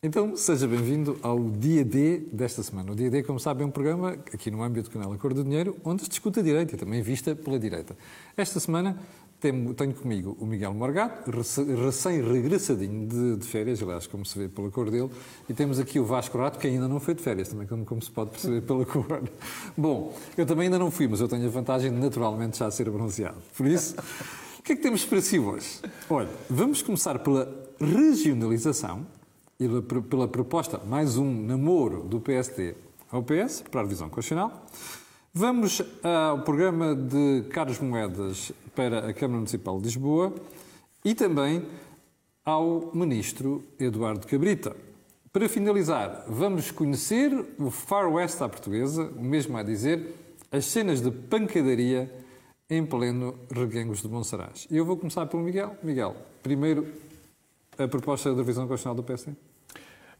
Então, seja bem-vindo ao Dia D desta semana. O Dia D, como sabe, é um programa aqui no âmbito do canal Cor do Dinheiro, onde se discute a direita e também vista pela direita. Esta semana tenho, tenho comigo o Miguel Morgato, recém-regressadinho de, de, férias, aliás, como se vê pela cor dele, e temos aqui o Vasco Rato, que ainda não foi de férias, também como, como se pode perceber pela cor. Bom, eu também ainda não fui, mas eu tenho a vantagem de naturalmente já ser bronzeado. Por isso, o que é que temos para si hoje? Olha, vamos começar pela regionalização, e pela proposta, mais um namoro do PSD ao PS, para a revisão constitucional. Vamos ao programa de Carlos Moedas para a Câmara Municipal de Lisboa e também ao Ministro Eduardo Cabrita. Para finalizar, vamos conhecer o Far West à portuguesa, o mesmo a dizer, as cenas de pancadaria em pleno Reguengos de Monsaraz. E eu vou começar pelo Miguel. Miguel, primeiro a proposta da revisão constitucional do PSD?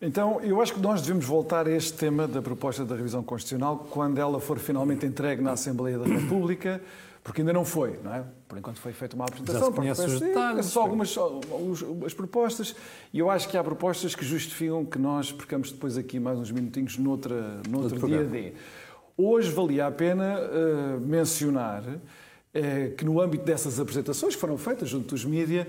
Então, eu acho que nós devemos voltar a este tema da proposta da revisão constitucional quando ela for finalmente entregue na Assembleia da República, porque ainda não foi, não é? Por enquanto foi feita uma apresentação, para os detalhes, só algumas só, as propostas, e eu acho que há propostas que justificam que nós percamos depois aqui mais uns minutinhos noutra, noutro dia D. Hoje valia a pena uh, mencionar uh, que no âmbito dessas apresentações que foram feitas junto dos mídias,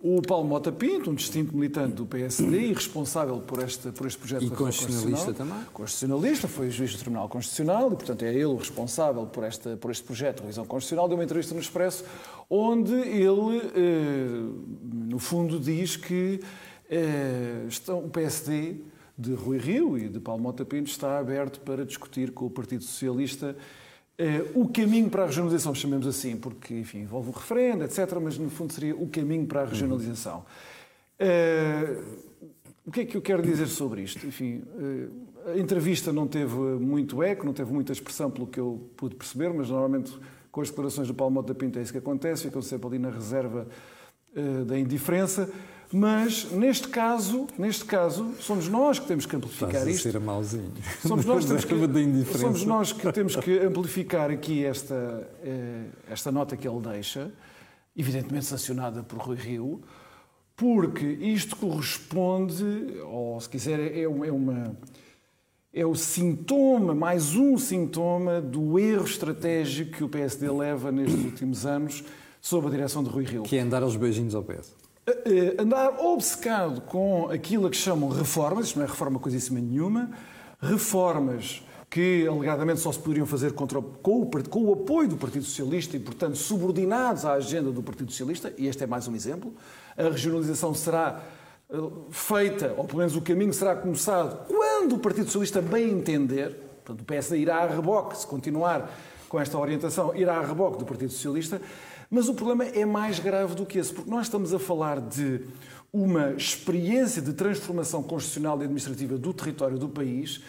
o Paulo Mota Pinto, um distinto militante do PSD e responsável por este, por este projeto e constitucionalista também? Constitucionalista, foi juiz do Tribunal Constitucional e, portanto, é ele o responsável por, esta, por este projeto de revisão constitucional. Deu uma entrevista no Expresso onde ele, eh, no fundo, diz que eh, estão, o PSD de Rui Rio e de Paulo Mota Pinto está aberto para discutir com o Partido Socialista o caminho para a regionalização, chamemos assim, porque, enfim, envolve o referendo, etc., mas no fundo seria o caminho para a regionalização. Uh, o que é que eu quero dizer sobre isto? Enfim, uh, a entrevista não teve muito eco, não teve muita expressão, pelo que eu pude perceber, mas normalmente com as declarações do Paulo Mota Pinto é isso que acontece, ficam sempre ali na reserva da indiferença. Mas neste caso, neste caso, somos nós que temos que amplificar Estás isto. Ser malzinho. Somos nós, que temos que, somos nós que temos que amplificar aqui esta, eh, esta nota que ele deixa, evidentemente sancionada por Rui Rio, porque isto corresponde, ou se quiser, é, é uma é o sintoma, mais um sintoma do erro estratégico que o PSD leva nestes últimos anos sob a direção de Rui Rio. Que é andar aos beijinhos ao PS. Eh, andar obcecado com aquilo a que chamam reformas, isto não é reforma coisíssima nenhuma, reformas que alegadamente só se poderiam fazer contra, com, o, com o apoio do Partido Socialista e, portanto, subordinados à agenda do Partido Socialista, e este é mais um exemplo. A regionalização será eh, feita, ou pelo menos o caminho será começado, quando o Partido Socialista bem entender, portanto, o PSD irá a reboque, se continuar com esta orientação, irá a reboque do Partido Socialista, mas o problema é mais grave do que esse, porque nós estamos a falar de uma experiência de transformação constitucional e administrativa do território do país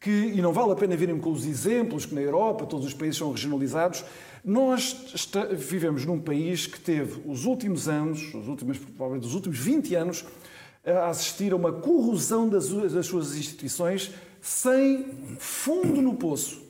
que, e não vale a pena virem com os exemplos que na Europa todos os países são regionalizados, nós está, vivemos num país que teve os últimos anos, os últimos, provavelmente os últimos 20 anos, a assistir a uma corrosão das, das suas instituições sem fundo no poço.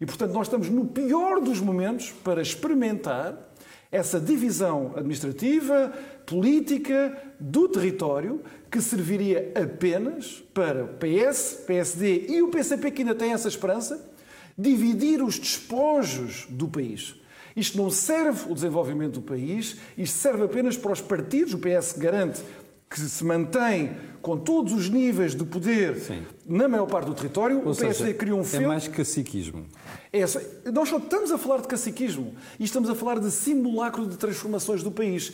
E, portanto, nós estamos no pior dos momentos para experimentar essa divisão administrativa, política do território que serviria apenas para o PS, PSD e o PCP, que ainda tem essa esperança, dividir os despojos do país. Isto não serve o desenvolvimento do país, isto serve apenas para os partidos. O PS garante que se mantém com todos os níveis de poder Sim. na maior parte do território, Ou o PSD seja, criou um filme. É mais caciquismo. É. Nós só estamos a falar de caciquismo e estamos a falar de simulacro de transformações do país.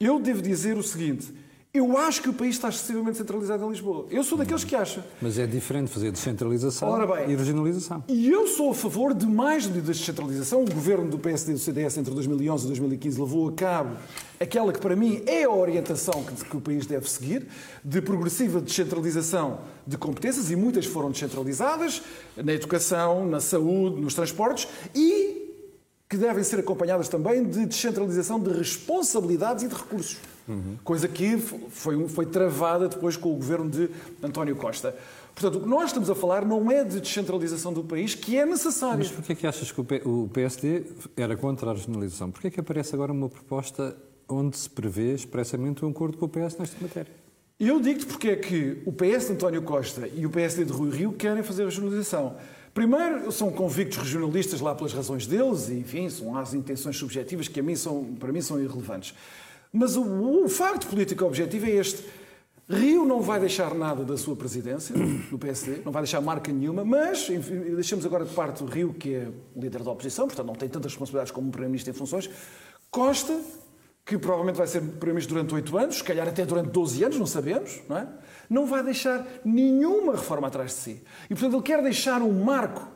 Eu devo dizer o seguinte: eu acho que o país está excessivamente centralizado em Lisboa. Eu sou daqueles que acham. Mas é diferente fazer descentralização bem, e regionalização. E eu sou a favor de mais medidas de descentralização. O governo do PSD e do CDS entre 2011 e 2015 levou a cabo aquela que para mim é a orientação que, que o país deve seguir, de progressiva descentralização de competências, e muitas foram descentralizadas, na educação, na saúde, nos transportes, e que devem ser acompanhadas também de descentralização de responsabilidades e de recursos. Uhum. Coisa que foi, foi travada depois com o governo de António Costa. Portanto, o que nós estamos a falar não é de descentralização do país, que é necessário. Mas porquê é que achas que o PSD era contra a regionalização? Porquê é que aparece agora uma proposta onde se prevê expressamente um acordo com o PS nesta matéria? Eu digo-te porque é que o PS de António Costa e o PSD de Rui Rio querem fazer a regionalização. Primeiro, são convictos regionalistas lá pelas razões deles, e, enfim, são as intenções subjetivas que a mim são, para mim são irrelevantes. Mas o, o facto político objetivo é este. Rio não vai deixar nada da sua presidência, do PSD, não vai deixar marca nenhuma, mas enfim, deixamos agora de parte o Rio, que é líder da oposição, portanto não tem tantas responsabilidades como o Primeiro-Ministro em funções. Costa, que provavelmente vai ser Primeiro-Ministro durante oito anos, se calhar até durante 12 anos, não sabemos, não é? Não vai deixar nenhuma reforma atrás de si. E, portanto, ele quer deixar um marco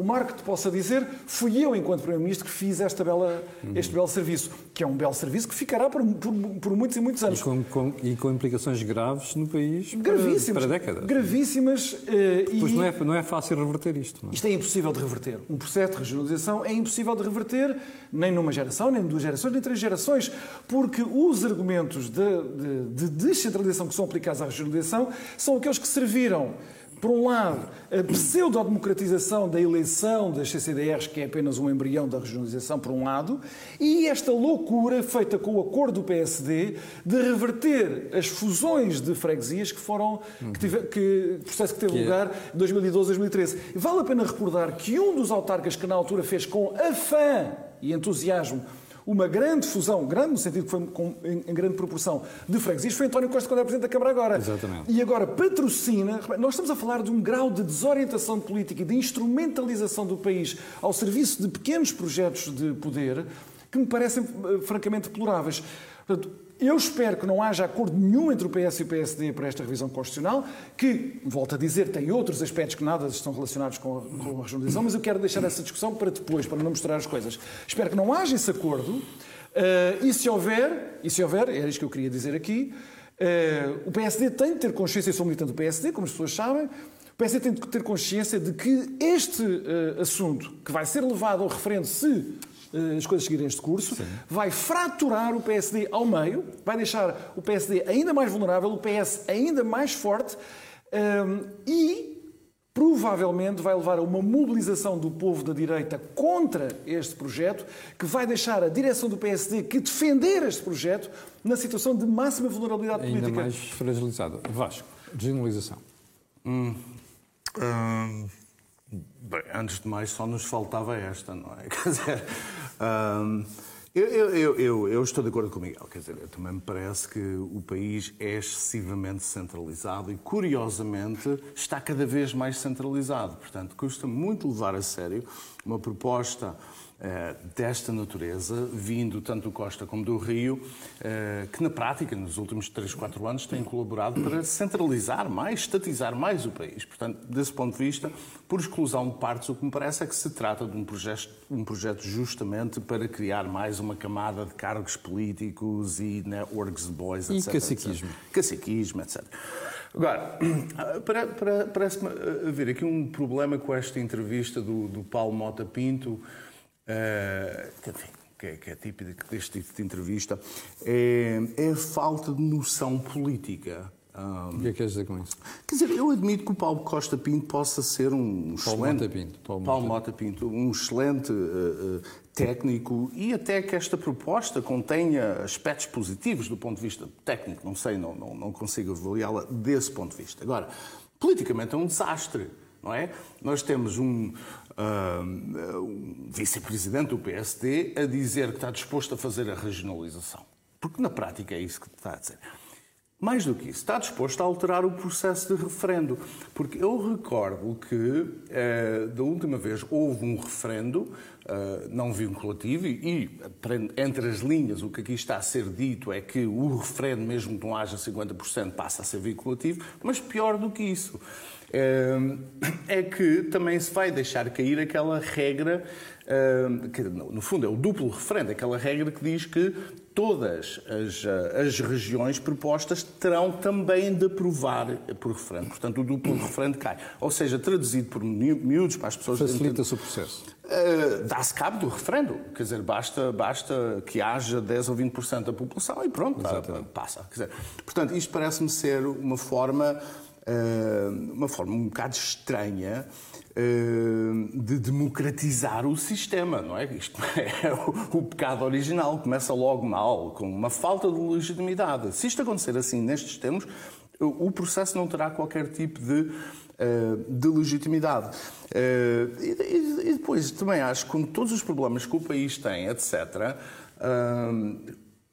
o Marco te possa dizer, fui eu, enquanto Primeiro-Ministro, que fiz esta bela, este belo serviço, que é um belo serviço que ficará por, por, por muitos e muitos anos. E com, com, e com, implicações graves no país gravíssimas, para, para décadas. Gravíssimas. Uh, pois e... não, é, não é fácil reverter isto. Não é? Isto é impossível de reverter. Um processo de regionalização é impossível de reverter nem numa geração, nem duas gerações, nem três gerações, porque os argumentos de, de, de descentralização que são aplicados à regionalização são aqueles que serviram por um lado, a pseudo-democratização da eleição das CCDRs, que é apenas um embrião da regionalização, por um lado, e esta loucura feita com o acordo do PSD de reverter as fusões de freguesias que foram, que tive, que, processo que teve que é- lugar em 2012, 2013. Vale a pena recordar que um dos autarcas que na altura fez com afã e entusiasmo uma grande fusão, grande no sentido que foi com, em, em, grande proporção, de freguesias, foi António Costa quando é Presidente da Câmara agora. Exatamente. E agora patrocina. Nós estamos a falar de um grau de desorientação política e de instrumentalização do país ao serviço de pequenos projetos de poder que me parecem eh, francamente deploráveis. Portanto, eu espero que não haja acordo nenhum entre o PS e o PSD para esta revisão constitucional, que, volto a dizer, tem outros aspectos que nada estão relacionados com a, com a regionalização, mas eu quero deixar essa discussão para depois, para não misturar as coisas. Espero que não haja esse acordo, uh, e se houver, e se houver, era isto que eu queria dizer aqui, uh, o PSD tem de ter consciência, eu sou militante do PSD, como as pessoas sabem, o PSD tem de ter consciência de que este uh, assunto, que vai ser levado ao referendo se eh, as coisas seguirem este curso, Sim. vai fraturar o PSD ao meio, vai deixar o PSD ainda mais vulnerável, o PS ainda mais forte um, ehm, e provavelmente vai levar a uma mobilização do povo da direita contra este projeto, que vai deixar a direção do PSD que defender este projeto na situação de máxima vulnerabilidade ainda política. Ainda mais fragilizado. Vasco, desgeneralização. Hum, hum, bem, antes de mais, só nos faltava esta, não é? Quer dizer, um, eu, eu, eu, eu, estou de acordo com o Miguel, quer dizer, também me parece que o país é excessivamente centralizado e, curiosamente, está cada vez mais centralizado. Portanto, custa muito levar a sério uma proposta eh, desta natureza, vindo tanto do Costa como do Rio, eh, que na prática, nos últimos 3, 4 anos, têm colaborado para centralizar mais, estatizar mais o país. Portanto, desse ponto de vista, por exclusão de partes, o que me parece é que se trata de um projeto, um projeto justamente para criar mais uma camada de cargos políticos e networks de boys, etc. E caciquismo. Etc. Caciquismo, etc. Agora, parece-me haver aqui um problema com esta entrevista do, do Paulo Mota Pinto, uh, enfim, que, é, que é típico deste tipo de entrevista, é, é a falta de noção política. Um, o que é que queres dizer com isso? Quer dizer, eu admito que o Paulo Costa Pinto possa ser um Paulo excelente... Mota Pinto. Paulo, Paulo Mota Pinto. Um excelente uh, uh, técnico e até que esta proposta contenha aspectos positivos do ponto de vista técnico. Não sei, não, não, não consigo avaliá-la desse ponto de vista. Agora, politicamente é um desastre, não é? Nós temos um, um vice-presidente do PSD a dizer que está disposto a fazer a regionalização. Porque na prática é isso que está a dizer. Mais do que isso, está disposto a alterar o processo de referendo. Porque eu recordo que, eh, da última vez, houve um referendo eh, não vinculativo e, entre as linhas, o que aqui está a ser dito é que o referendo, mesmo que não haja 50%, passa a ser vinculativo, mas pior do que isso é que também se vai deixar cair aquela regra, que no fundo é o duplo referendo, aquela regra que diz que todas as, as regiões propostas terão também de aprovar por referendo. Portanto, o duplo referendo cai. Ou seja, traduzido por miúdos para as pessoas... Facilita-se o processo. Uh, Dá-se cabo do referendo. Quer dizer, basta, basta que haja 10 ou 20% da população e pronto, passa. Quer dizer, portanto, isto parece-me ser uma forma eh, uma forma um bocado estranha eh, de democratizar o sistema, não é? Isto é o, pecado original, começa logo mal, com uma falta de legitimidade. Se isto acontecer assim nestes termos, o processo não terá qualquer tipo de, de legitimidade. E depois também acho que com todos os problemas que o país tem, etc.,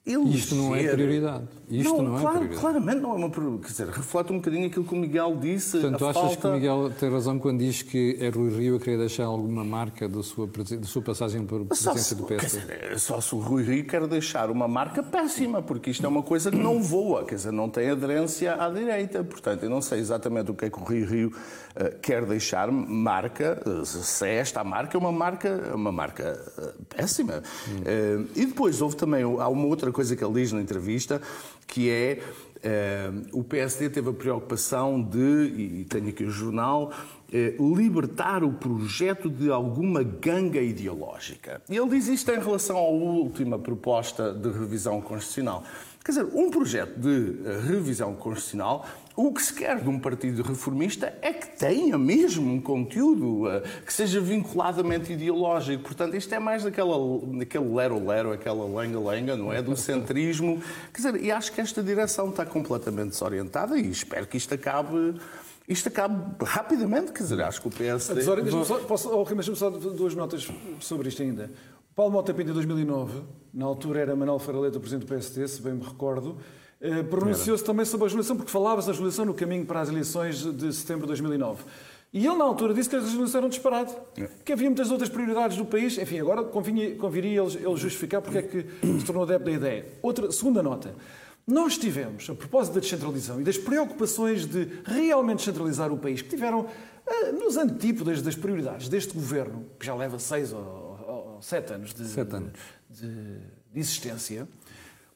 Eleger... Isto não é prioridade. Isto não, não é claro, prioridade. Claramente não é uma prioridade. Quer dizer, reflete um bocadinho aquilo que o Miguel disse. Portanto, achas falta... que o Miguel tem razão quando diz que é Rui Rio a querer deixar alguma marca da sua, da sua passagem por presidência do PSD? Dizer, só se o Rui Rio quer deixar uma marca péssima, porque isto é uma coisa que não voa, quer dizer, não tem aderência à direita. Portanto, eu não sei exatamente o que é que o Rui Rio uh, quer deixar marca, uh, se é esta a marca, é uma marca, uma marca uh, péssima. Hum. e depois houve também, há uma outra coisa que ele diz na entrevista, que é uh, o PSD teve a preocupação de, e tenho aqui o jornal, uh, libertar o projeto de alguma ganga ideológica. E ele diz isto em relação à última proposta de revisão constitucional. Quer dizer, um projeto de eh, revisão constitucional o que se quer de um partido reformista é que tenha mesmo um conteúdo uh, que seja vinculadamente ideológico. Portanto, isto é mais daquela, daquele lero-lero, aquela lenga-lenga, não é? Do centrismo. Quer dizer, e acho que esta direção está completamente desorientada e espero que isto acabe isto acabe rapidamente, quer dizer, acho que o PSD... Só, posso, oh, só duas notas sobre isto ainda. Paulo Mota Pinto, em 2009, na altura era Manuel Faraleta, presidente do PSD, se bem me recordo, eh, pronunciou-se também sobre a legislação, porque falava-se da legislação no caminho para as eleições de setembro de 2009. E ele, na altura, disse que as legislações eram disparate, é. que havia muitas outras prioridades do país. Enfim, agora convinha, conviria ele, ele justificar porque é que se tornou adepto da ideia. Outra, segunda nota. Nós tivemos, a propósito da descentralização e das preocupações de realmente descentralizar o país, que tiveram eh, nos antípodas das prioridades deste governo, que já leva seis ou, sete anos de, sete anos. de, de existência,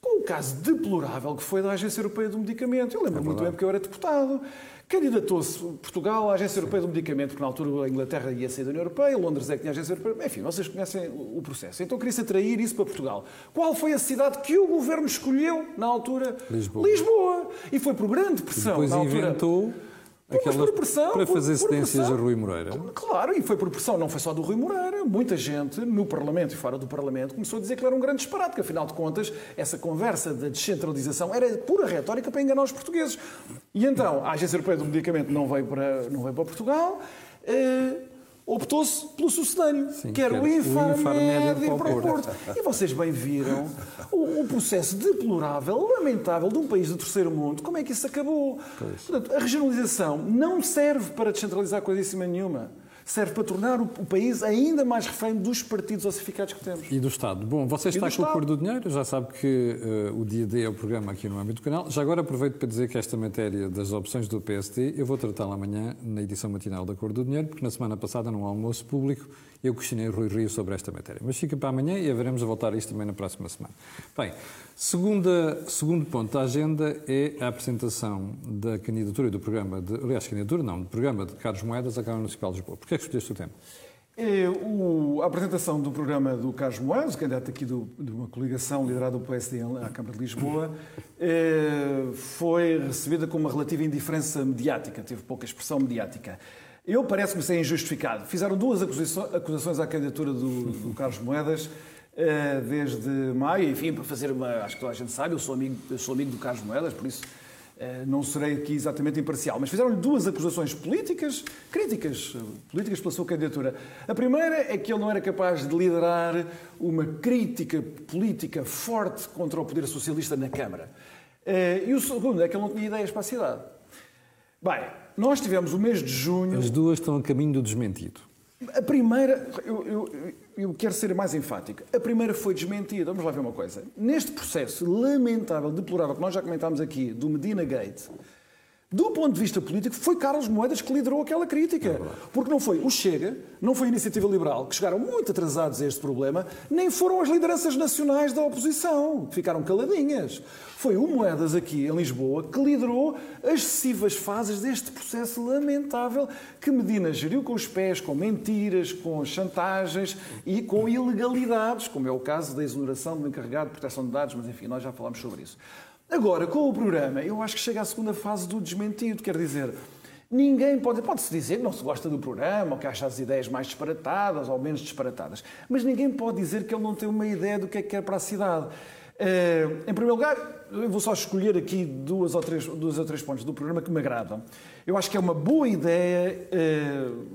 com o caso deplorável que foi da Agência Europeia do Medicamento. Eu lembro é muito bem porque eu era deputado. Candidatou-se Portugal à Agência Europeia do Medicamento, porque na altura a Inglaterra ia sair da União Europeia, Londres é que tinha a Agência Europeia. Enfim, vocês conhecem o processo. Então queria-se atrair isso para Portugal. Qual foi a cidade que o governo escolheu na altura? Lisboa. Lisboa. E foi por grande pressão. E depois na altura... inventou Aquela, pressão, para fazer cedências a Rui Moreira. Claro, e foi por pressão, não foi só do Rui Moreira. Muita gente no Parlamento e fora do Parlamento começou a dizer que ele era um grande disparate, que afinal de contas essa conversa da descentralização era pura retórica para enganar os portugueses. E então a Agência Europeia do Medicamento não veio para, não veio para Portugal. Eh, optou-se pelo sucedâneo, Sim, que era o Infarmed para o Porto. E vocês bem viram o, o, processo deplorável, lamentável de um país do terceiro mundo, como é que isso acabou. Portanto, a regionalização não serve para descentralizar coisíssima nenhuma serve para tornar o, país ainda mais refém dos partidos ossificados que temos. E do Estado. Bom, você está com o Cor do Dinheiro, já sabe que uh, o dia D é o programa aqui no âmbito do canal. Já agora aproveito para dizer que esta matéria das opções do PSD eu vou tratá-la amanhã na edição matinal da Cor do Dinheiro, porque na semana passada, num almoço público, eu questionei Rui Rio sobre esta matéria. Mas fica para amanhã e haveremos a voltar a isto também na próxima semana. Bem, segunda, segundo ponto da agenda é a apresentação da candidatura do programa, de, aliás, candidatura não, do programa de Carlos Moedas à Câmara Municipal de Lisboa. Porquê é que escolheste o tema? É o, a apresentação do programa do Carlos Moedas, candidato aqui do, de uma coligação liderada pelo PSD à Câmara de Lisboa, é, foi recebida com uma relativa indiferença mediática, teve pouca expressão mediática. Eu parece-me ser injustificado. Fizeram duas acusações à candidatura do, do Carlos Moedas eh, desde maio, enfim, para fazer uma. Acho que toda a gente sabe, eu sou amigo, eu sou amigo do Carlos Moedas, por isso eh, não serei aqui exatamente imparcial. Mas fizeram-lhe duas acusações políticas, críticas, políticas pela sua candidatura. A primeira é que ele não era capaz de liderar uma crítica política forte contra o poder socialista na Câmara. Eh, e o segundo é que ele não tinha ideias para a cidade. Bem, nós tivemos o mês de junho. As duas estão a caminho do desmentido. A primeira, eu, eu, eu, quero ser mais enfático. A primeira foi desmentida. Vamos lá ver uma coisa. Neste processo lamentável, deplorável, que nós já comentámos aqui, do Medina Gate, do ponto de vista político, foi Carlos Moedas que liderou aquela crítica. É Porque não foi o Chega, não foi a Iniciativa Liberal, que chegaram muito atrasados a este problema, nem foram as lideranças nacionais da oposição, que ficaram caladinhas. Foi o Moedas aqui em Lisboa que liderou as excessivas fases deste processo lamentável que Medina geriu com os pés, com mentiras, com chantagens e com ilegalidades, como é o caso da exoneração do encarregado de proteção de dados, mas enfim, nós já falámos sobre isso. Agora, com o programa, eu acho que chega à segunda fase do desmentido, quer dizer, ninguém pode. Pode-se dizer que não se gosta do programa, ou que acha as ideias mais disparatadas ou menos disparatadas, mas ninguém pode dizer que ele não tem uma ideia do que é que quer para a cidade. Uh, em primeiro lugar, eu vou só escolher aqui duas ou três, duas ou três pontos do programa que me agradam. Eu acho que é uma boa ideia uh,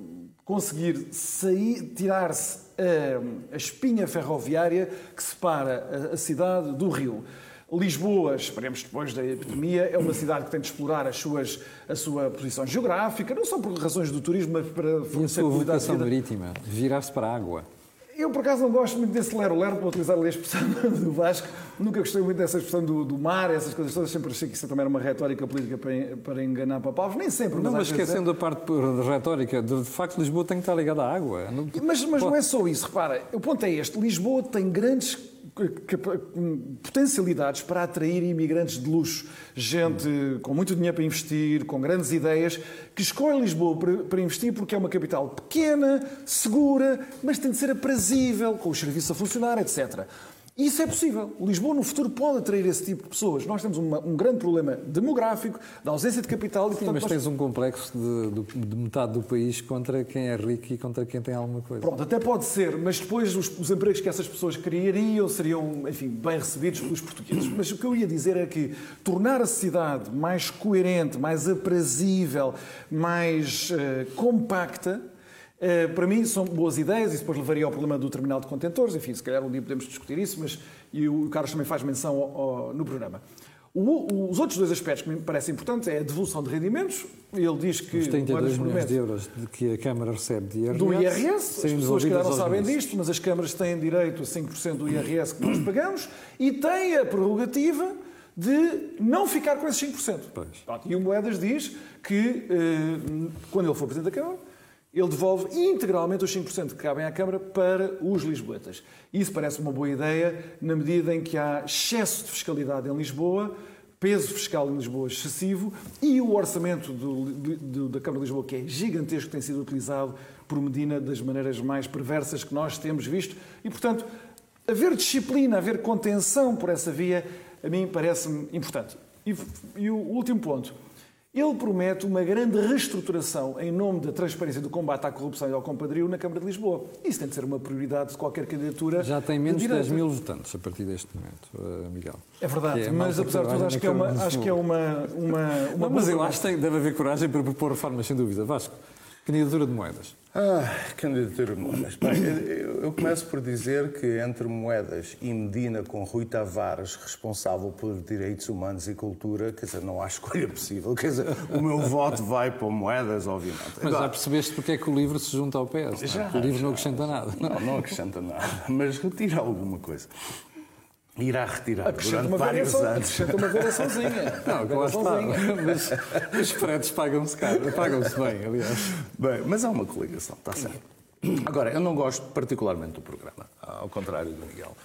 conseguir sair, tirar-se uh, a espinha ferroviária que separa a, a cidade do Rio. Lisboa, esperemos depois da epidemia, é uma cidade que tem de explorar as suas, a sua posição geográfica, não só por razões do turismo, mas para fornecer qualidade de vida. marítima, virar-se para a água. Eu, por acaso, não gosto muito desse lero-lero, para utilizar ali a expressão do Vasco. Nunca gostei muito dessa expressão do, do, mar, essas coisas todas. Sempre achei que isso também era uma retórica política para, para enganar papavos. Nem sempre. Não, mas, esquecendo é... a parte de retórica, de, facto, Lisboa tem que estar ligada à água. Não... Mas, mas não é só isso. Repara, o ponto é este. Lisboa tem grandes potencialidades para atrair imigrantes de luxo, gente com muito dinheiro para investir, com grandes ideias, que escolhe Lisboa para investir porque é uma capital pequena, segura, mas tem de ser aprazível, com os serviços a funcionar, etc. Isso é possível. Lisboa, no futuro, pode atrair esse tipo de pessoas. Nós temos uma, um grande problema demográfico, da ausência de capital. E, portanto, mas nós... tens um complexo de, de, metade do país contra quem é rico e contra quem tem alguma coisa. Pronto, até pode ser, mas depois os, os empregos que essas pessoas criariam seriam, enfim, bem recebidos pelos portugueses. Mas o que eu ia dizer é que tornar a cidade mais coerente, mais aprazível, mais uh, compacta, Uh, para mim são boas ideias, e depois levaria ao problema do terminal de contentores, enfim, se calhar um dia podemos discutir isso, mas e o Carlos também faz menção ao, ao, no programa. O, os outros dois aspectos que me parecem importantes é a devolução de rendimentos. Ele diz que... Os 32 milhões de euros que a Câmara recebe de IRS. Do IRS. As pessoas que não sabem disto, mas as câmaras têm direito a 5% do IRS que nós pagamos e têm a prerrogativa de não ficar com esses 5%. Pois. E o Moedas diz que, eh, quando ele for Presidente da Câmara, ele devolve integralmente os 5% que cabem à Câmara para os lisboetas. Isso parece uma boa ideia na medida em que há excesso de fiscalidade em Lisboa, peso fiscal em Lisboa excessivo e o orçamento do, do, da Câmara de Lisboa, que é gigantesco, tem sido utilizado por Medina das maneiras mais perversas que nós temos visto. E, portanto, haver disciplina, haver contenção por essa via, a mim parece-me importante. E, e o último ponto. Ele promete uma grande reestruturação em nome da transparência do combate à corrupção e ao compadrio na Câmara de Lisboa. Isso tem de ser uma prioridade de qualquer candidatura. Já tem menos de 10 mil votantes a partir deste momento, eh, Miguel. É verdade, é mas apesar de tudo acho que é uma, acho que é uma, uma, uma Não, Mas eu acho que deve haver coragem para propor reformas, sem dúvida. Vasco. Candidatura de moedas. Ah, candidatura de moedas. Bem, eu, começo por dizer que entre moedas e Medina com Rui Tavares, responsável por direitos humanos e cultura, quer dizer, não há escolha possível. Quer dizer, o meu voto vai para moedas, obviamente. Mas Agora, já percebeste porque é que o livro se junta ao PS? É? Já, o livro já. não acrescenta nada. Não, não acrescenta nada, mas retira alguma coisa irá retirar durante vários variação, anos. Acrescenta uma variaçãozinha. Não, está. Mas os fretes pagam-se caro, pagam-se bem, aliás. Bem, mas há uma coligação, está certo. Agora, eu não gosto particularmente do programa, ao contrário do Miguel.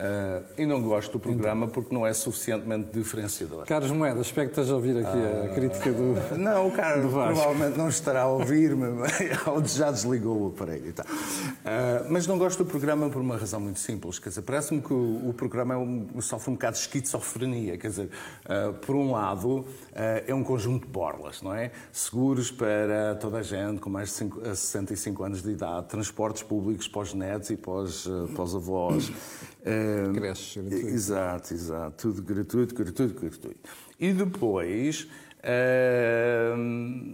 Uh, e não gosto do programa porque não é suficientemente diferenciador. Carlos Moedas, espero que esteja a ouvir aqui uh, a crítica do. Não, o Carlos provavelmente não estará a ouvir-me, ou já desligou o aparelho e tal. Uh, mas não gosto do programa por uma razão muito simples. Quer dizer, parece-me que o, o programa é um, sofre um bocado de esquizofrenia. Quer dizer, por um lado, é um conjunto de borlas, não é? Seguros para toda a gente com mais de 5, 65 anos de idade, transportes públicos para os netos e para os avós. Uh, Creches, Exato, exato. Tudo gratuito, gratuito, gratuito. E depois, uh,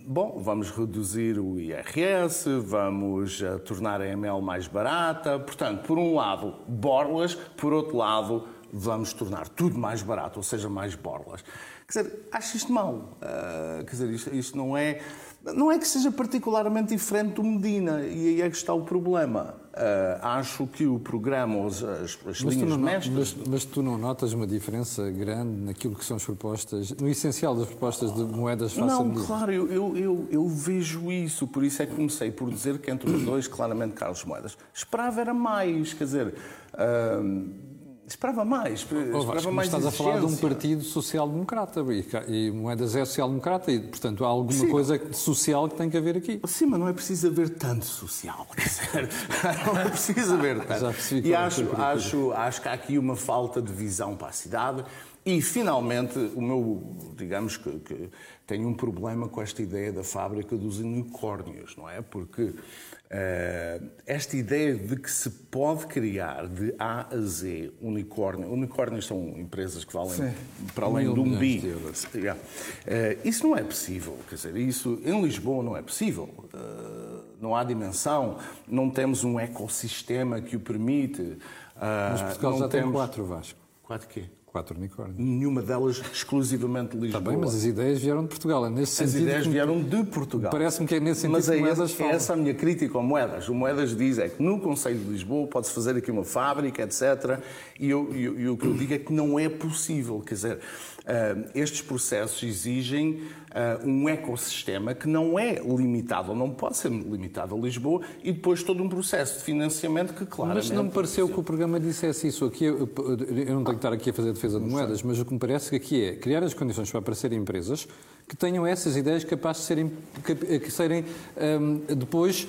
bom, vamos reduzir o IRS, vamos uh, tornar a ML mais barata. Portanto, por um lado, borlas, por outro lado, vamos tornar tudo mais barato, ou seja, mais borlas. Quer dizer, acho isto mal. Uh, quer dizer, isto, isto não é. Não é que seja particularmente diferente do Medina, e aí é que está o problema. Uh, acho que o programa, as, as mas linhas não, mestras... Mas, mas, tu não notas uma diferença grande naquilo que são as propostas, no essencial das propostas de moedas Não, claro, eu, eu, eu, eu, vejo isso, por isso é que comecei por dizer que entre os dois, claramente, Carlos Moedas. Esperava era mais, quer dizer... Uh, Esperava mais. Esperava mais estás a falar de um partido social-democrata e, Moedas é social-democrata e, portanto, há alguma Sim. coisa social que tem que haver aqui. Sim, mas não é preciso haver tanto social. não é preciso haver tanto. E é acho, acho, acho que há aqui uma falta de visão para a cidade E, finalmente, o meu, digamos que, que tenho um problema com esta ideia da fábrica dos unicórnios, não é? Porque Uh, esta ideia de que se pode criar de A a Z unicórnio, unicórnios são empresas que valem Sim. para além de um bi. Uh, isso não é possível, quer dizer, isso em Lisboa não é possível. Uh, não há dimensão, não temos um ecossistema que o permite. Mas Portugal já temos... tem quatro, Vasco. Quatro quê? Quatro unicórnios. Nenhuma delas exclusivamente de Lisboa. Está bem, mas as ideias vieram de Portugal. É nesse as ideias vieram de Portugal. Parece-me que é nesse sentido mas que é Moedas essa, é essa a minha crítica ao Moedas. O Moedas diz é que no Conselho de Lisboa pode-se fazer aqui uma fábrica, etc. E, eu, eu, eu, o que eu digo é que não é possível. Quer dizer, estes processos exigem uh, um ecossistema que não é limitado, ou não pode ser limitado a Lisboa, e depois todo um processo de financiamento que, claramente... Mas não me pareceu que o programa dissesse isso. Aqui, eu, eu não tenho que estar aqui a fazer defesa de moedas, mas o que me parece que aqui é criar as condições para aparecerem empresas que tenham essas ideias capazes de serem, que serem um, depois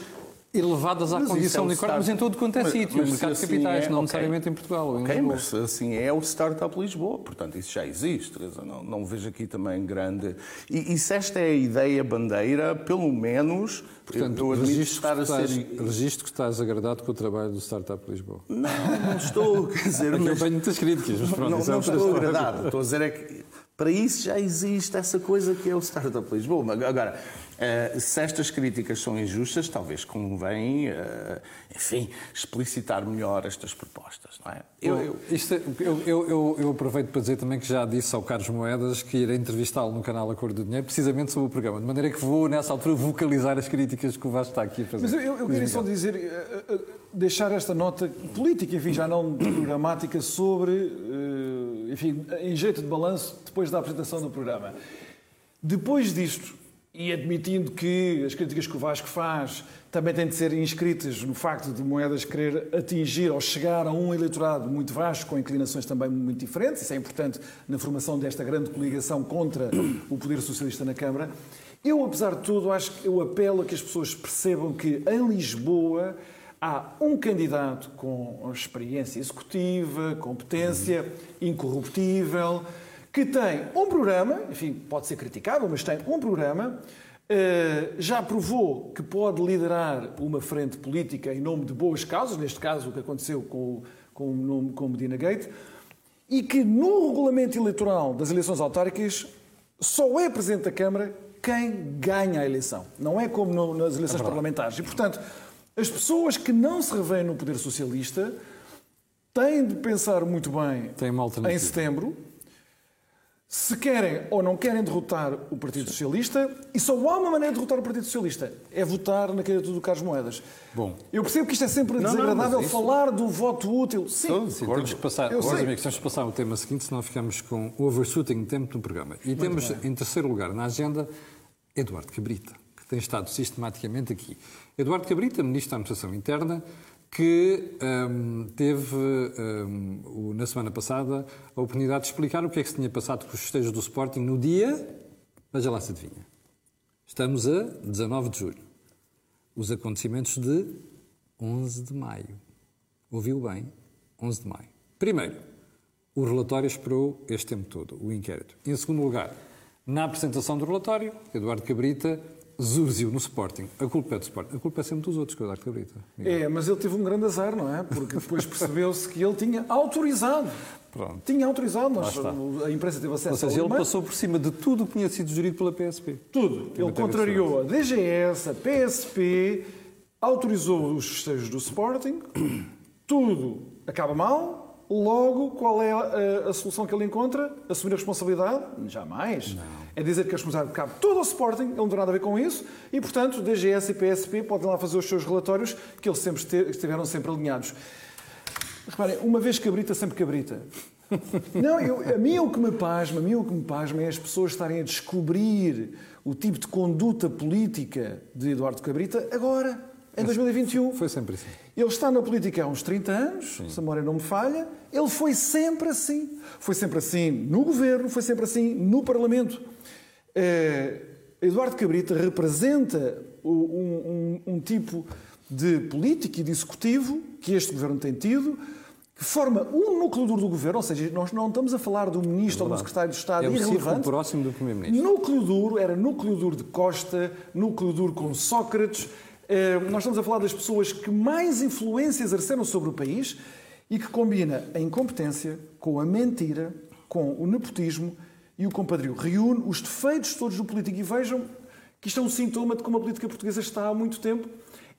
elevadas à mas condição é de unicórnio, mas em todo quanto é mas, sítio, mas mercado de assim capitais, é, não okay. necessariamente em Portugal. Ok, em mas assim é o Startup Lisboa, portanto isso já existe, não, não vejo aqui também grande... E, e, se esta é a ideia bandeira, pelo menos, portanto, eu admito estar a estás, ser... Registro que estás agradado com o trabalho do Startup Lisboa. Não, não estou, quer dizer... É mas... Eu tenho muitas críticas, mas pronto, Não, não é estou agradado, estou a dizer é que para isso já existe essa coisa que é o Startup Lisboa. Agora, Uh, se estas críticas são injustas, talvez convém, uh, enfim, explicitar melhor estas propostas, não é? Eu, eu, isto, é, eu, eu, eu, aproveito para dizer também que já disse ao Carlos Moedas que irei entrevistá-lo no canal Acordo do Dinheiro, precisamente sobre o programa, de maneira que vou, nessa altura, vocalizar as críticas que o Vasco está aqui a fazer. Mas eu, eu queria só dizer, uh, deixar esta nota política, enfim, já não programática, sobre, enfim, em jeito de balanço, depois da apresentação do programa. Depois disto, e admitindo que as críticas que o Vasco faz também têm de ser inscritas no facto de Moedas querer atingir ou chegar a um eleitorado muito vasto, com inclinações também muito diferentes, isso é importante na formação desta grande coligação contra o poder socialista na Câmara. Eu, apesar de tudo, acho que eu apelo a que as pessoas percebam que em Lisboa há um candidato com experiência executiva, competência incorruptível, que tem um programa, enfim, pode ser criticável, mas tem um programa, eh, já provou que pode liderar uma frente política em nome de boas causas, neste caso o que aconteceu com, com, com Medina Gate, e que no regulamento eleitoral das eleições autárquicas só é Presidente da Câmara quem ganha a eleição. Não é como no, nas eleições é parlamentares. E, portanto, as pessoas que não se revêem no poder socialista têm de pensar muito bem em setembro se querem ou não querem derrotar o Partido Socialista, e só há uma maneira de derrotar o Partido Socialista, é votar na candidatura do Carlos Moedas. Bom. Eu percebo que isto é sempre não, desagradável não, isso... falar do voto útil. Sim, Sim temos que passar, Eu sei. amigos, temos que passar ao tema seguinte, senão ficamos com overshooting de tempo no programa. E Muito temos, bem. em terceiro lugar na agenda, Eduardo Cabrita, que tem estado sistematicamente aqui. Eduardo Cabrita, Ministro da Administração Interna, que um, teve, um, na semana passada, a oportunidade de explicar o que é que se tinha passado com os festejos do Sporting no dia. Veja lá se adivinha. Estamos a 19 de julho. Os acontecimentos de 11 de maio. Ouviu bem? 11 de maio. Primeiro, o relatório esperou este tempo todo, o inquérito. Em segundo lugar, na apresentação do relatório, Eduardo Cabrita Zúrzio no Sporting. A culpa é do Sporting. A culpa é sempre dos outros, que é o Eduardo Cabrita. É, mas ele teve um grande azar, não é? Porque depois percebeu-se que ele tinha autorizado. Pronto. Tinha autorizado, nós, a imprensa teve acesso Ou seja, ele passou por cima de tudo o que tinha sido gerido pela PSP. Tudo. Ele contrariou a DGS, a PSP, autorizou os festejos do Sporting, tudo acaba mal, Logo, qual é a, a, solução que ele encontra? Assumir a responsabilidade? Jamais. Não. É dizer que a responsabilidade cabe todo ao Sporting, ele não tem nada a ver com isso, e, portanto, DGS e PSP podem lá fazer os seus relatórios, que eles sempre estiveram sempre alinhados. Reparem, uma vez cabrita, sempre cabrita. Não, eu, a mim é o que me pasma, a mim é o que me pasma é as pessoas estarem a descobrir o tipo de conduta política de Eduardo Cabrita agora em 2021. Foi sempre assim. Ele está na política há uns 30 anos, Sim. se a memória não me falha, ele foi sempre assim. Foi sempre assim no governo, foi sempre assim no Parlamento. Eh, Eduardo Cabrita representa um, um, um tipo de político e de executivo que este governo tem tido, que forma um núcleo duro do governo, ou seja, nós não estamos a falar do ministro ou do secretário de Estado É irrelevante. próximo do Primeiro-Ministro. Núcleo duro era núcleo duro de Costa, núcleo duro com Sócrates. Eh, Nós estamos a falar das pessoas que mais influência exerceram sobre o país e que combina a incompetência com a mentira, com o nepotismo e o compadrio. Reúne os defeitos todos do político e vejam que isto é um sintoma de como a política portuguesa está há muito tempo.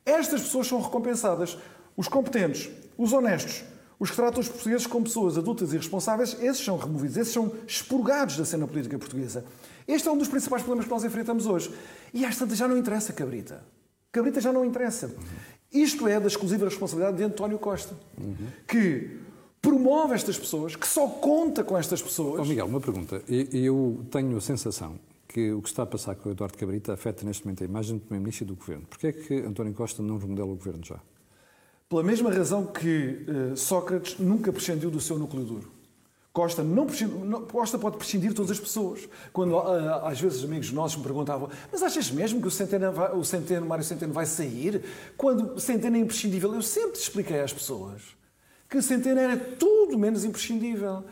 Estas pessoas são recompensadas. Os competentes, os honestos, os que tratam os portugueses como pessoas adultas e responsáveis, esses são removidos, esses são expurgados da cena política portuguesa. Este é um dos principais problemas que nós enfrentamos hoje. E às tantas já não interessa Cabrita. Cabrita já não interessa. Isto é da exclusiva responsabilidade de António Costa, que promove estas pessoas, que só conta com estas pessoas. Miguel, uma pergunta. Eu tenho a sensação que o que está a passar com o Eduardo Cabrita afeta neste momento a imagem do Primeiro-Ministro e do Governo. Porquê é que António Costa não remodela o Governo já? Pela mesma razão que eh, Sócrates nunca prescindiu do seu núcleo duro. Costa, não não- Costa pode prescindir de todas as pessoas. Quando ah, às vezes amigos nossos me perguntavam mas achas mesmo que o Centeno, vai- o Centeno, Mário Centeno vai sair? Quando Centeno é imprescindível, eu sempre expliquei às pessoas que Centeno era tudo menos imprescindível.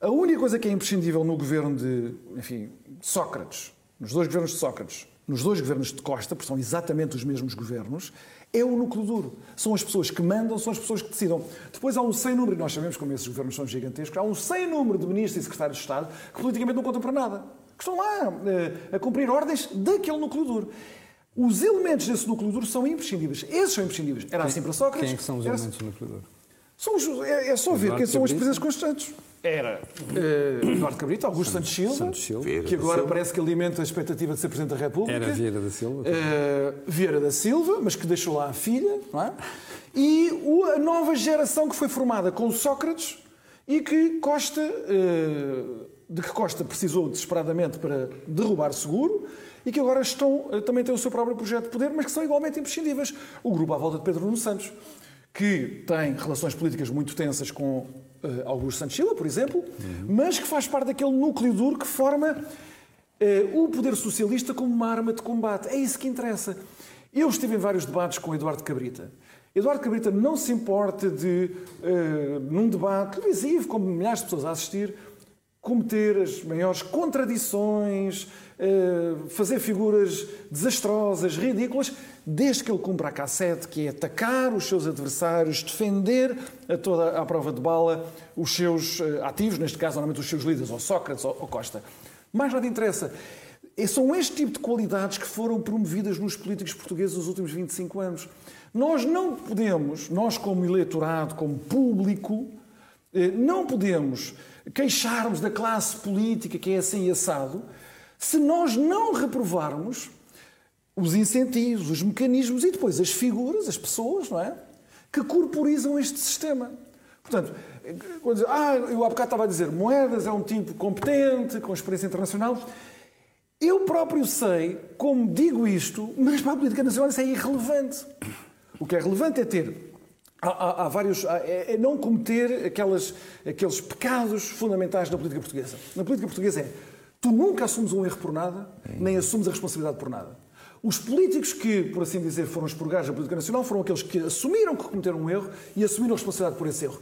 A única coisa que é imprescindível no governo de, enfim, de Sócrates, nos dois governos de Sócrates, nos dois governos de Costa, porque são exatamente os mesmos governos, é o núcleo duro. São as pessoas que mandam, são as pessoas que decidam. Depois há um sem número, e nós sabemos como esses governos são gigantescos, há um sem número de ministros e secretários de Estado que politicamente não contam para nada. Que estão lá eh, a cumprir ordens daquele núcleo duro. Os elementos desse núcleo duro são imprescindíveis. Esses são imprescindíveis. Era assim para Sócrates. Quem é que são os elementos do núcleo duro? São os- é, é só ver quem são os presidentes constantes. Era eh, Eduardo Cabrita, Augusto Santos Silva, Santos Silva. Que agora Silva. parece que alimenta a expectativa de ser Presidente da República. Era Vieira da Silva. Eh, Vieira da Silva, mas que deixou lá a filha, não é? E o- a nova geração que foi formada com Sócrates e que Costa, eh, de que Costa precisou desesperadamente para derrubar seguro e que agora estão, também têm o seu próprio projeto de poder, mas que são igualmente imprescindíveis. O grupo à volta de Pedro Nuno Santos, que tem relações políticas muito tensas com eh, Augusto Santos Silva, por exemplo, mas que faz parte daquele núcleo duro que forma eh, o poder socialista como uma arma de combate. É isso que interessa. Eu estive em vários debates com Eduardo Cabrita. Eduardo Cabrita não se importa de, eh, num debate televisivo, com milhares de pessoas a assistir, cometer as maiores contradições, eh, fazer figuras desastrosas, ridículas, desde que ele cumpra a cassete, que é atacar os seus adversários, defender a toda a prova de bala os seus eh, ativos, neste caso, normalmente os seus líderes, ou Sócrates ou Costa. Mais nada interessa. São este tipo de qualidades que foram promovidas nos políticos portugueses nos últimos 25 anos. Nós não podemos, nós como eleitorado, como público, eh, não podemos queixarmos da classe política que é assim assado, se nós não reprovarmos os incentivos, os mecanismos e depois as figuras, as pessoas, não é? Que corporizam este sistema. Portanto, quando diz, ah, eu há bocado estava a dizer, Moedas é um tipo competente, com experiência internacional. Eu próprio sei, como digo isto, mas para a política nacional isso é irrelevante. O que é relevante é ter. Há, há- há vários. há- é, é não cometer aquelas, aqueles pecados fundamentais da política portuguesa. Na política portuguesa é. Tu nunca assumes um erro por nada, nem assumes a responsabilidade por nada. Os políticos que, por assim dizer, foram expurgados da política nacional foram aqueles que assumiram que cometeram um erro e assumiram a responsabilidade por esse erro.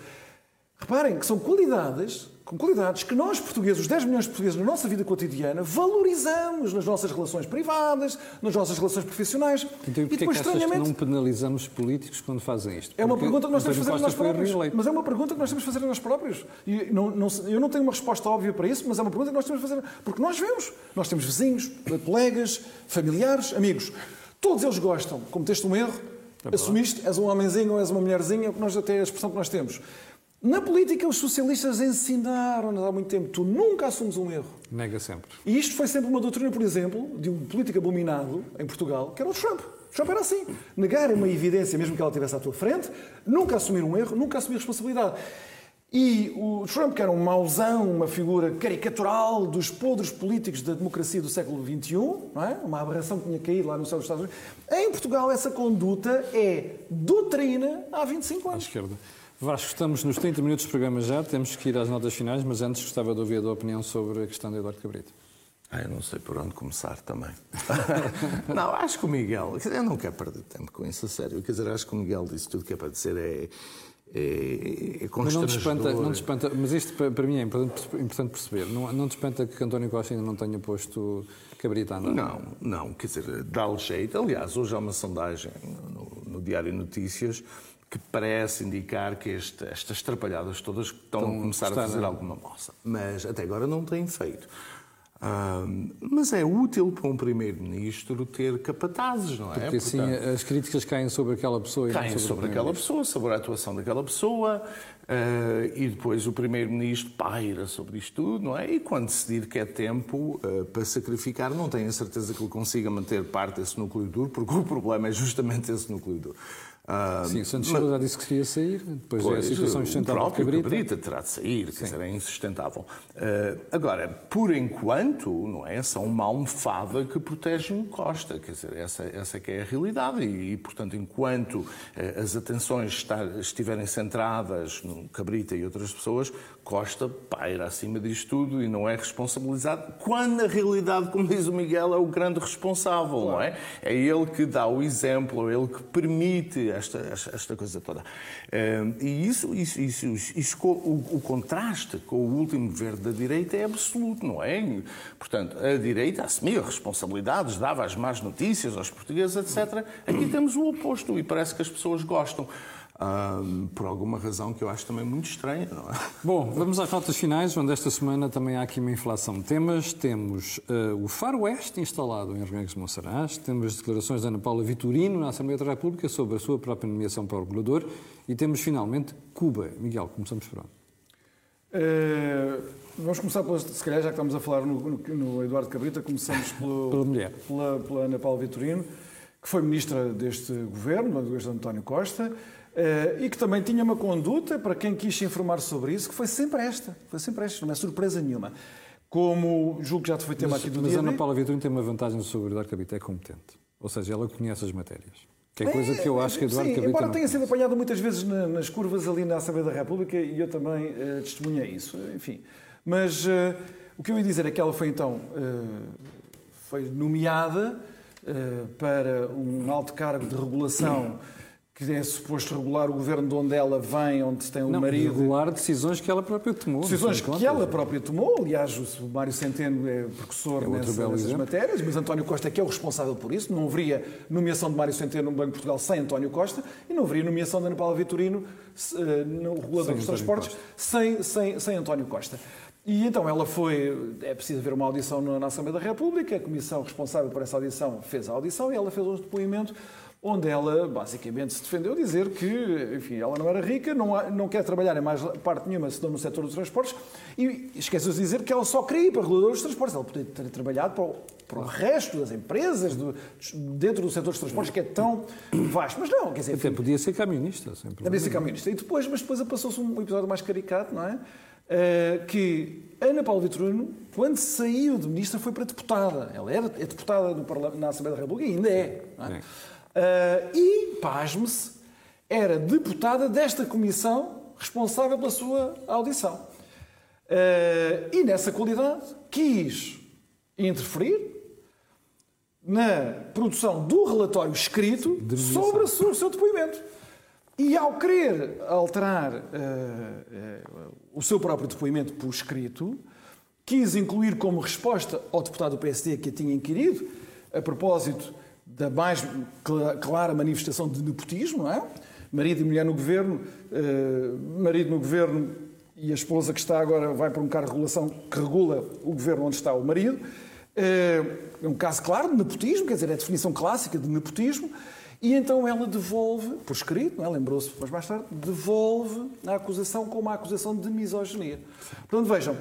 Reparem que são qualidades, com qualidades que nós, portugueses, os 10 milhões de portugueses na nossa vida cotidiana, valorizamos nas nossas relações privadas, nas nossas relações profissionais. Então, e porquê é que achas que não penalizamos políticos quando fazem isto? É uma Porque pergunta que nós temos de fazer a nós próprios. Mas é uma pergunta que nós temos de fazer a nós próprios. E não, não- eu não tenho uma resposta óbvia para isso, mas é uma pergunta que nós temos de fazer. Porque nós vemos, nós temos vizinhos, colegas, familiares, amigos. Todos eles gostam. Cometeste um erro, assumiste, és um homenzinho ou és uma mulherzinha, é que nós até é a expressão que nós temos. Na política, os socialistas ensinaram-nos há muito tempo: tu nunca assumes um erro. Nega sempre. E isto foi sempre uma doutrina, por exemplo, de um político abominado em Portugal, que era o Trump. O Trump era assim. Negar uma evidência, mesmo que ela estivesse à tua frente, nunca assumir um erro, nunca assumir responsabilidade. E o Trump, que era um mauzão, uma figura caricatural dos podres políticos da democracia do século XXI, não é? uma aberração que tinha caído lá no céu dos Estados Unidos, em Portugal essa conduta é doutrina há 25 À anos. esquerda. Vasco, estamos nos 30 minutos de programa já, temos que ir às notas finais, mas antes gostava de ouvir a tua opinião sobre a questão de Eduardo Cabrito. Ah, eu não sei por onde começar também. não, acho que o Miguel. Eu não quero perder tempo com isso, a sério. Quer dizer, acho que o Miguel disse tudo que é para dizer. É, é, é mas não te espanta, não te espanta, mas isto para mim é importante, importante perceber. Não, não te espanta que António Costa ainda não tenha posto cabrita andar? Não, não, quer dizer, dá-lhe jeito. Aliás, hoje há uma sondagem no, no Diário Notícias que parece indicar que este, estas trapalhadas todas estão, estão a começar a fazer alguma moça. Mas até agora não têm feito mas é útil para um primeiro-ministro ter capatazes, não é? Porque assim Portanto, as críticas caem sobre aquela pessoa e caem sobre, sobre aquela pessoa, sobre a atuação daquela pessoa, uh, e depois o primeiro-ministro paira sobre isto tudo, não é? E quando decidir que é tempo uh, para sacrificar, não tenho a certeza que ele consiga manter parte desse núcleo duro, porque o problema é justamente esse núcleo duro. Uh, Sim, Santos Silva já disse que queria sair, depois pois, é a situação insustentável o próprio Cabrita. Cabrita terá de sair, quer dizer, é insustentável. Uh, agora, por enquanto, não é? São uma almofada que protege o Costa, quer dizer, essa, essa que é a realidade e, e portanto, enquanto uh, as atenções estar, estiverem centradas no Cabrita e outras pessoas, Costa paira acima disto tudo e não é responsabilizado, quando na realidade, como diz o Miguel, é o grande responsável, claro. não é? É ele que dá o exemplo, é ele que permite esta, esta coisa toda. E isso, isso, isso, isso o, o, contraste com o último governo da direita é absoluto, não é? Portanto, a direita assumia responsabilidades, dava as más notícias aos portugueses, etc. Aqui temos o oposto e parece que as pessoas gostam por alguma razão que eu acho também muito estranha. Não é? Bom, vamos às notas finais, onde esta semana também há aqui uma inflação de temas. Temos uh, o Faroeste instalado em de Monsaraz, temos as declarações da Ana Paula Vitorino na Assembleia da República sobre a sua própria nomeação para o regulador e temos finalmente Cuba. Miguel, começamos por onde? Uh, vamos começar, pela, se calhar, já que estamos a falar no, no, no Eduardo Cabrita, começamos pelo, pela, mulher. Pela, pela Ana Paula Vitorino, que foi ministra deste governo, do António Costa, e que também tinha uma conduta, para quem quis se informar sobre isso, que foi sempre esta. Foi sempre esta, não é surpresa nenhuma. Como julgo que já foi tema mas, aqui do mas dia. Ana Paula Vitorino tem uma vantagem sobre o Eduardo Cabita, é competente. Ou seja, ela conhece as matérias. Que é coisa que eu acho que Eduardo Sim, Cabita embora tenha sido apanhado muitas vezes nas curvas ali na Assembleia da República e eu também uh, testemunhei isso, enfim. Mas uh, o que eu ia dizer é que ela foi então uh, foi nomeada para um alto cargo de regulação que é suposto regular o governo de onde ela vem, onde tem o não, marido. Regular decisões que ela própria tomou. Decisões que ela própria tomou. Aliás, o Mário Centeno é precursor é nessa, nessas matérias, mas António Costa é que é o responsável por isso. Não haveria nomeação de Mário Centeno no Banco de Portugal sem António Costa e não haveria nomeação de Ana Paula Vitorino eh, no regulador dos transportes sem, sem, sem António Costa. E então ela foi, é preciso haver uma audição na Assembleia da República, a comissão responsável por essa audição fez a audição e ela fez um depoimento onde ela basicamente se defendeu dizer que, enfim, ela não era rica, não, não quer trabalhar em mais parte nenhuma senão no setor dos transportes e esqueceu-se de dizer que ela só queria ir para regulador dos transportes. Ela poderia ter trabalhado para o, para o resto das empresas do, dentro do setor dos transportes que é tão vasto. Mas não, quer dizer... Até podia ser camionista, sempre. Podia ser camionista. E depois, mas depois passou-se um episódio mais caricato, não é? Uh, que Ana Paula Vitorino, quando saiu de ministra, foi para deputada. Ela era, é deputada do, na Assembleia da República e ainda é. é? Uh, e, pasme-se, era deputada desta comissão responsável pela sua audição. Uh, e nessa qualidade quis interferir na produção do relatório escrito sobre o seu depoimento. E ao querer alterar uh, uh, o seu próprio depoimento por escrito, quis incluir como resposta ao deputado do PSD que a tinha inquirido, a propósito da mais clara manifestação de nepotismo, não é? Marido e mulher no governo, uh, marido no governo e a esposa que está agora vai para um cargo de regulação que regula o governo onde está o marido. Uh, é um caso claro de nepotismo, quer dizer, é a definição clássica de nepotismo. E então ela devolve, por escrito, é? lembrou-se, mas mais tarde, devolve a acusação como uma acusação de misoginia. Portanto, vejam,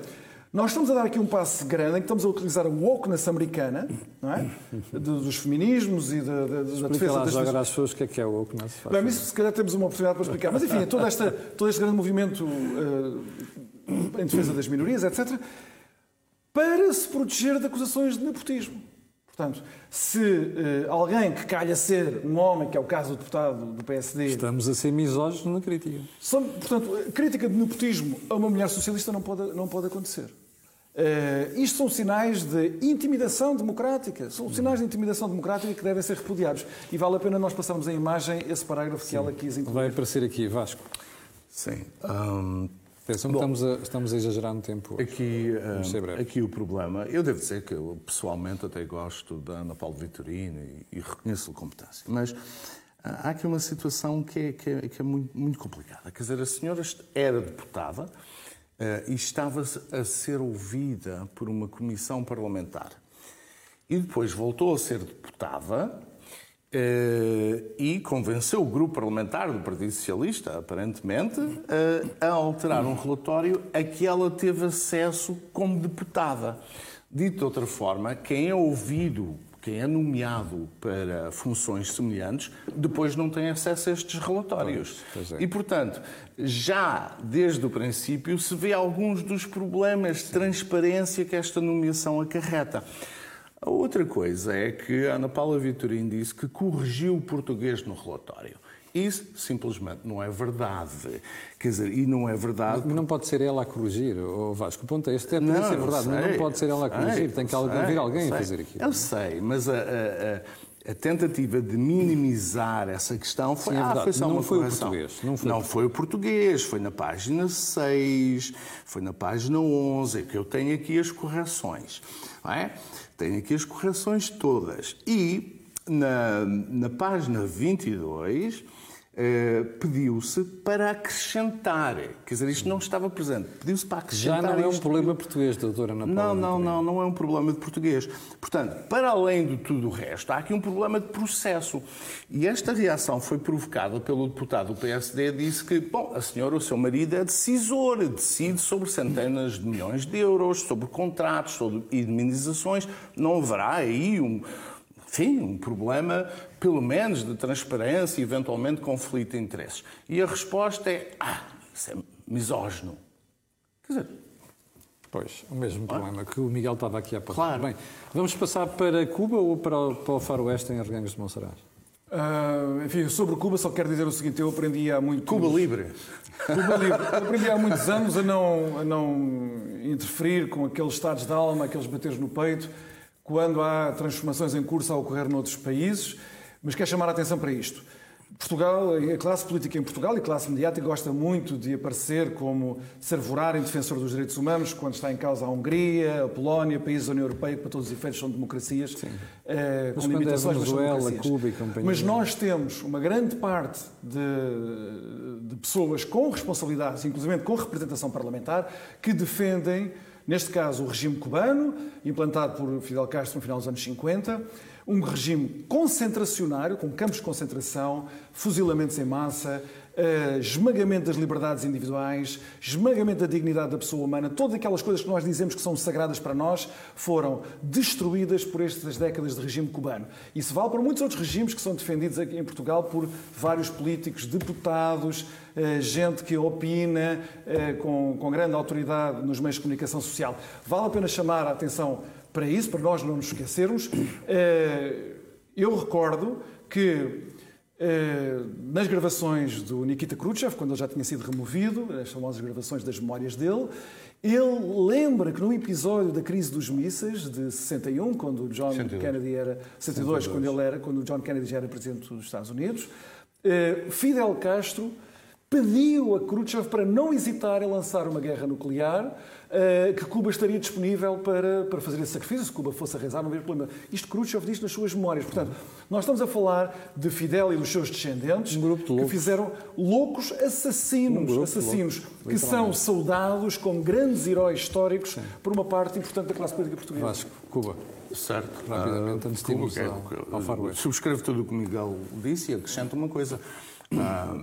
nós estamos a dar aqui um passo grande em que estamos a utilizar a wokeness americana, não é? dos feminismos e da, da, da defesa lá das agora às pessoas o que é que é o wokeness. Bem, isso se calhar temos uma oportunidade para explicar. Mas enfim, é todo, esta, todo este grande movimento uh, em defesa das minorias, etc., para se proteger de acusações de nepotismo. Portanto, se uh, alguém que calha ser um homem, que é o caso do deputado do PSD. Estamos a ser misóginos na crítica. São, portanto, crítica de nepotismo a uma mulher socialista não pode, não pode acontecer. Uh, isto são sinais de intimidação democrática. São sinais de intimidação democrática que devem ser repudiados. E vale a pena nós passarmos em imagem esse parágrafo que ela quis incluir. Vai aparecer aqui, Vasco. Sim. Um, Atenção, estamos, a, estamos a exagerar no tempo. Hoje. Aqui, Vamos ser um, breves. aqui o problema, eu devo dizer que eu pessoalmente até gosto da Ana Paula Vitorino e, e reconheço-lhe competência, mas ah, há aqui uma situação que é, que é, que é muito, muito complicada. Quer dizer, a senhora era deputada e estava a ser ouvida por uma comissão parlamentar. E depois voltou a ser deputada eh, e convenceu o grupo parlamentar do Partido Socialista, aparentemente, eh, a alterar um relatório a que ela teve acesso como deputada. Dito de outra forma, quem é ouvido, quem é nomeado para funções semelhantes, depois não tem acesso a estes relatórios. Pois, pois é. E, portanto, já desde o princípio se vê alguns dos problemas de transparência que esta nomeação acarreta. A outra coisa é que a Ana Paula Vitorino disse que corrigiu o português no relatório. Isso simplesmente não é verdade. Quer dizer, e não é verdade. Mas não pode ser ela a corrigir, o Vasco. O ponto é este, é Não, ser verdade, mas sei, não pode ser ela a corrigir, sei, tem que haver sei, alguém a fazer aquilo. Eu sei, mas a, a- a- a tentativa de minimizar essa questão foi, Sim, é ah, foi só Não uma foi o português, não foi o foi o português, foi na página 6, foi na página 11, é que eu tenho aqui as correções. Não é? Tenho aqui as correções todas. E na, na página 22 eh, pediu-se para acrescentar. Quer dizer, isto não estava presente. Pediu-se para Já acrescentar não é um problema português, doutora Ana Paula. Não, não, não, não é um problema de português. Portanto, para além de tudo o resto, há aqui um problema de processo. E esta reação foi provocada pelo deputado do PSD, disse que, bom, a senhora, o seu marido é decisor, decide sobre centenas de milhões de euros, sobre contratos, sobre indemnizações, não haverá aí um, enfim, um problema, pelo menos, de transparência e eventualmente conflito de interesses. E a resposta é, ah, isso é misógino. Quer dizer, Pois, o mesmo problema que o Miguel estava aqui a apontar. Claro. Bem, vamos passar para Cuba ou para o, para o faroeste em Arganhos de Monsaraz? Ah, enfim, sobre Cuba só quero dizer o seguinte, eu aprendi há muito... Cuba Libre. Cuba Livre. Eu aprendi há muitos anos a não, a não interferir com aqueles estados de alma, aqueles bateres no peito, quando há transformações em curso a ocorrer noutros países, mas quero chamar a atenção para isto. Portugal, a classe política em Portugal e a classe mediática gosta muito de aparecer como se arvorar em defensor dos direitos humanos quando está em causa a Hungria, a Polónia, países da União Europeia que para todos os efeitos são democracias, eh, Mas com é limitações, mas são Venezuela, democracias. Cuba e companhia? Mas nós temos uma grande parte de, de pessoas com responsabilidades, inclusive com representação parlamentar, que defendem, neste caso, o regime cubano, implantado por Fidel Castro no final dos anos 50, um regime concentracionário, com campos de concentração, fuzilamentos em massa, eh, esmagamento das liberdades individuais, esmagamento da dignidade da pessoa humana, todas aquelas coisas que nós dizemos que são sagradas para nós, foram destruídas por estas décadas de regime cubano. Isso vale para muitos outros regimes que são defendidos aqui em Portugal por vários políticos, deputados, eh, gente que opina eh, com, com grande autoridade nos meios de comunicação social. Vale a pena chamar a atenção para isso, para nós não nos esquecermos. Eu recordo que nas gravações do Nikita Khrushchev, quando ele já tinha sido removido, as famosas gravações das memórias dele, ele lembra que num episódio da crise dos mísseis de 61, quando o John 62. Kennedy era 62, quando ele era, quando o John Kennedy já era presidente dos Estados Unidos, eh, Fidel Castro pediu a Khrushchev para não hesitar em lançar uma guerra nuclear, eh, que Cuba estaria disponível para, para fazer esse sacrifício, se Cuba fosse a rezar, não haveria problema. Isto Khrushchev diz nas suas memórias. Portanto, nós estamos a falar de Fidel e dos seus descendentes Um grupo de que fizeram loucos assassinos, Um assassinos loucos, que são saudados como grandes heróis históricos por uma parte importante da classe política portuguesa. Vasco, Cuba. Certo. Rapidamente, Ah, antes de irmos ao-. Subscrevo tudo o que o Miguel disse e acrescento uma coisa. Ah,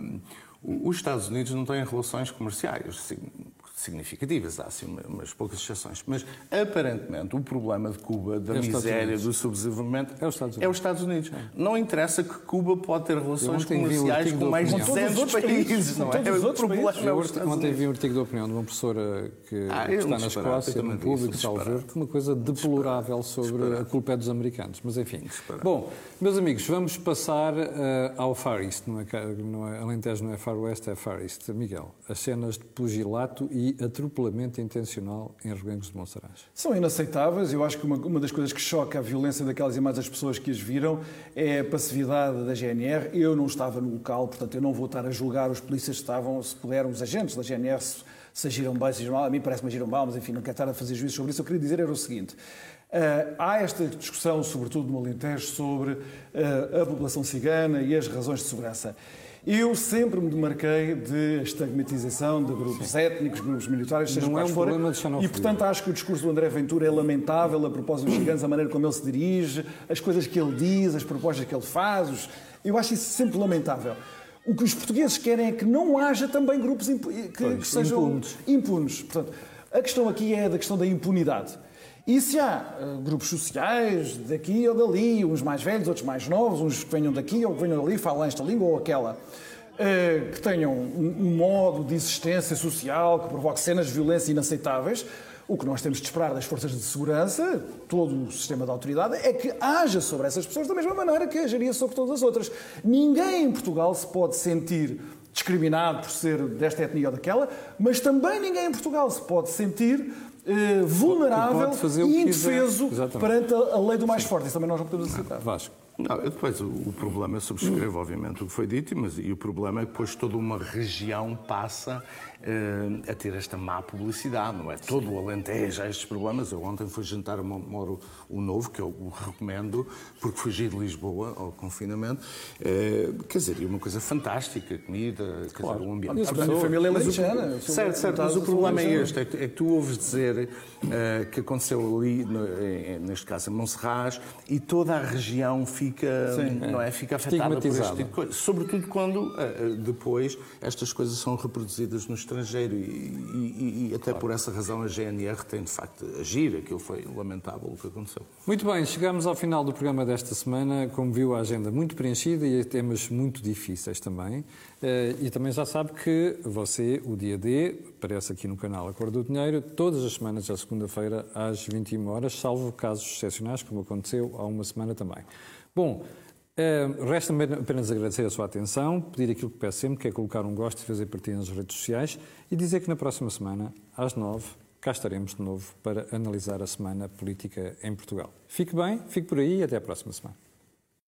os Estados Unidos não têm relações comerciais sig- significativas, há assim uma- umas poucas exceções. Mas, aparentemente, o problema de Cuba, da É miséria, do subdesenvolvimento, É os Estados Unidos. é os Estados Unidos. Não interessa que Cuba pode ter relações comerciais com da mais de opinião. Com todos os 200 outros países, não é? os O problema é ontem vi um artigo de opinião de uma professora que Ah, é está na Escócia, no público, salvo uma coisa deplorável sobre a culpa é dos americanos. Mas enfim. Bom, meus amigos, vamos passar eh, ao Far East. Não é, não é, Alentejo não é Far West, é Far East. Miguel, as cenas de pugilato e atropelamento intencional em Reguengos de Monsaraz. São inaceitáveis. Eu acho que uma, uma, das coisas que choca a violência daquelas imagens das pessoas que as viram é a passividade da GNR. Eu não estava no local, portanto eu não vou estar a julgar os polícias que estavam, se puderam, os agentes da GNR, se, se agiram bem, se agiram mal. A mim parece-me agiram mal, mas enfim, não quero estar a fazer juízo sobre isso. Eu queria dizer era o seguinte. Uh, há esta discussão, sobretudo no Alentejo, sobre uh, a população cigana e as razões de segurança. Eu sempre me demarquei de estigmatização de grupos Sim. étnicos, grupos militares, seja Não é um problema de xenofobia. E, portanto, acho que o discurso do André Ventura é lamentável a propósito dos ciganos, a maneira como ele se dirige, as coisas que ele diz, as propostas que ele faz. Os... Eu acho isso sempre lamentável. O que os portugueses querem é que não haja também grupos impu... que, pois, que, sejam impunes. impunes. Portanto, a questão aqui é da questão da impunidade. E se há uh, grupos sociais daqui ou dali, uns mais velhos, outros mais novos, uns que venham daqui ou que venham dali, falam esta língua ou aquela, uh, que tenham um, um, modo de existência social que provoque cenas de violência inaceitáveis, o que nós temos de esperar das forças de segurança, todo o sistema de autoridade, é que haja sobre essas pessoas da mesma maneira que agiria sobre todas as outras. Ninguém em Portugal se pode sentir discriminado por ser desta etnia ou daquela, mas também ninguém em Portugal se pode sentir eh, vulnerável e indefeso perante a, a, lei do mais forte. Isso também nós não podemos aceitar. Vasco. Não, depois o, o problema, eu subscrevo obviamente o que foi dito, mas e o problema é que depois toda uma região passa a ter esta má publicidade, não é? Todo o Alentejo há estes problemas. Eu ontem fui jantar a Moro o Novo, que eu o recomendo, porque fugi de Lisboa ao confinamento. Uh, quer dizer, é uma coisa fantástica, comida, quer claro. dizer, um ambiente. Mas, a família lentejana. Certo, certo, mas o problema é este, é é que tu ouves dizer uh, que aconteceu ali, no, neste caso em Monserrat, e toda a região fica, Sim, não é, fica afetada por este tipo de coisa. Sobretudo quando depois estas coisas são reproduzidas nos estrangeiro e, e, e até claro. por essa razão a GNR tem de facto de agir. Aquilo foi lamentável o que aconteceu. Muito bem, chegamos ao final do programa desta semana. Como viu, a agenda muito preenchida e temas muito difíceis também. Eh, e também já sabe que você, o dia D, aparece aqui no canal Acordo do Dinheiro, todas as semanas, à segunda-feira, às 21 horas, salvo casos excepcionais, como aconteceu há uma semana também. Bom, Uh, Resta-me apenas agradecer a sua atenção, pedir aquilo que peço sempre, que é colocar um gosto e fazer partilha nas redes sociais e dizer que na próxima semana, às nove, cá estaremos de novo para analisar a semana política em Portugal. Fique bem, fique por aí e até a próxima semana.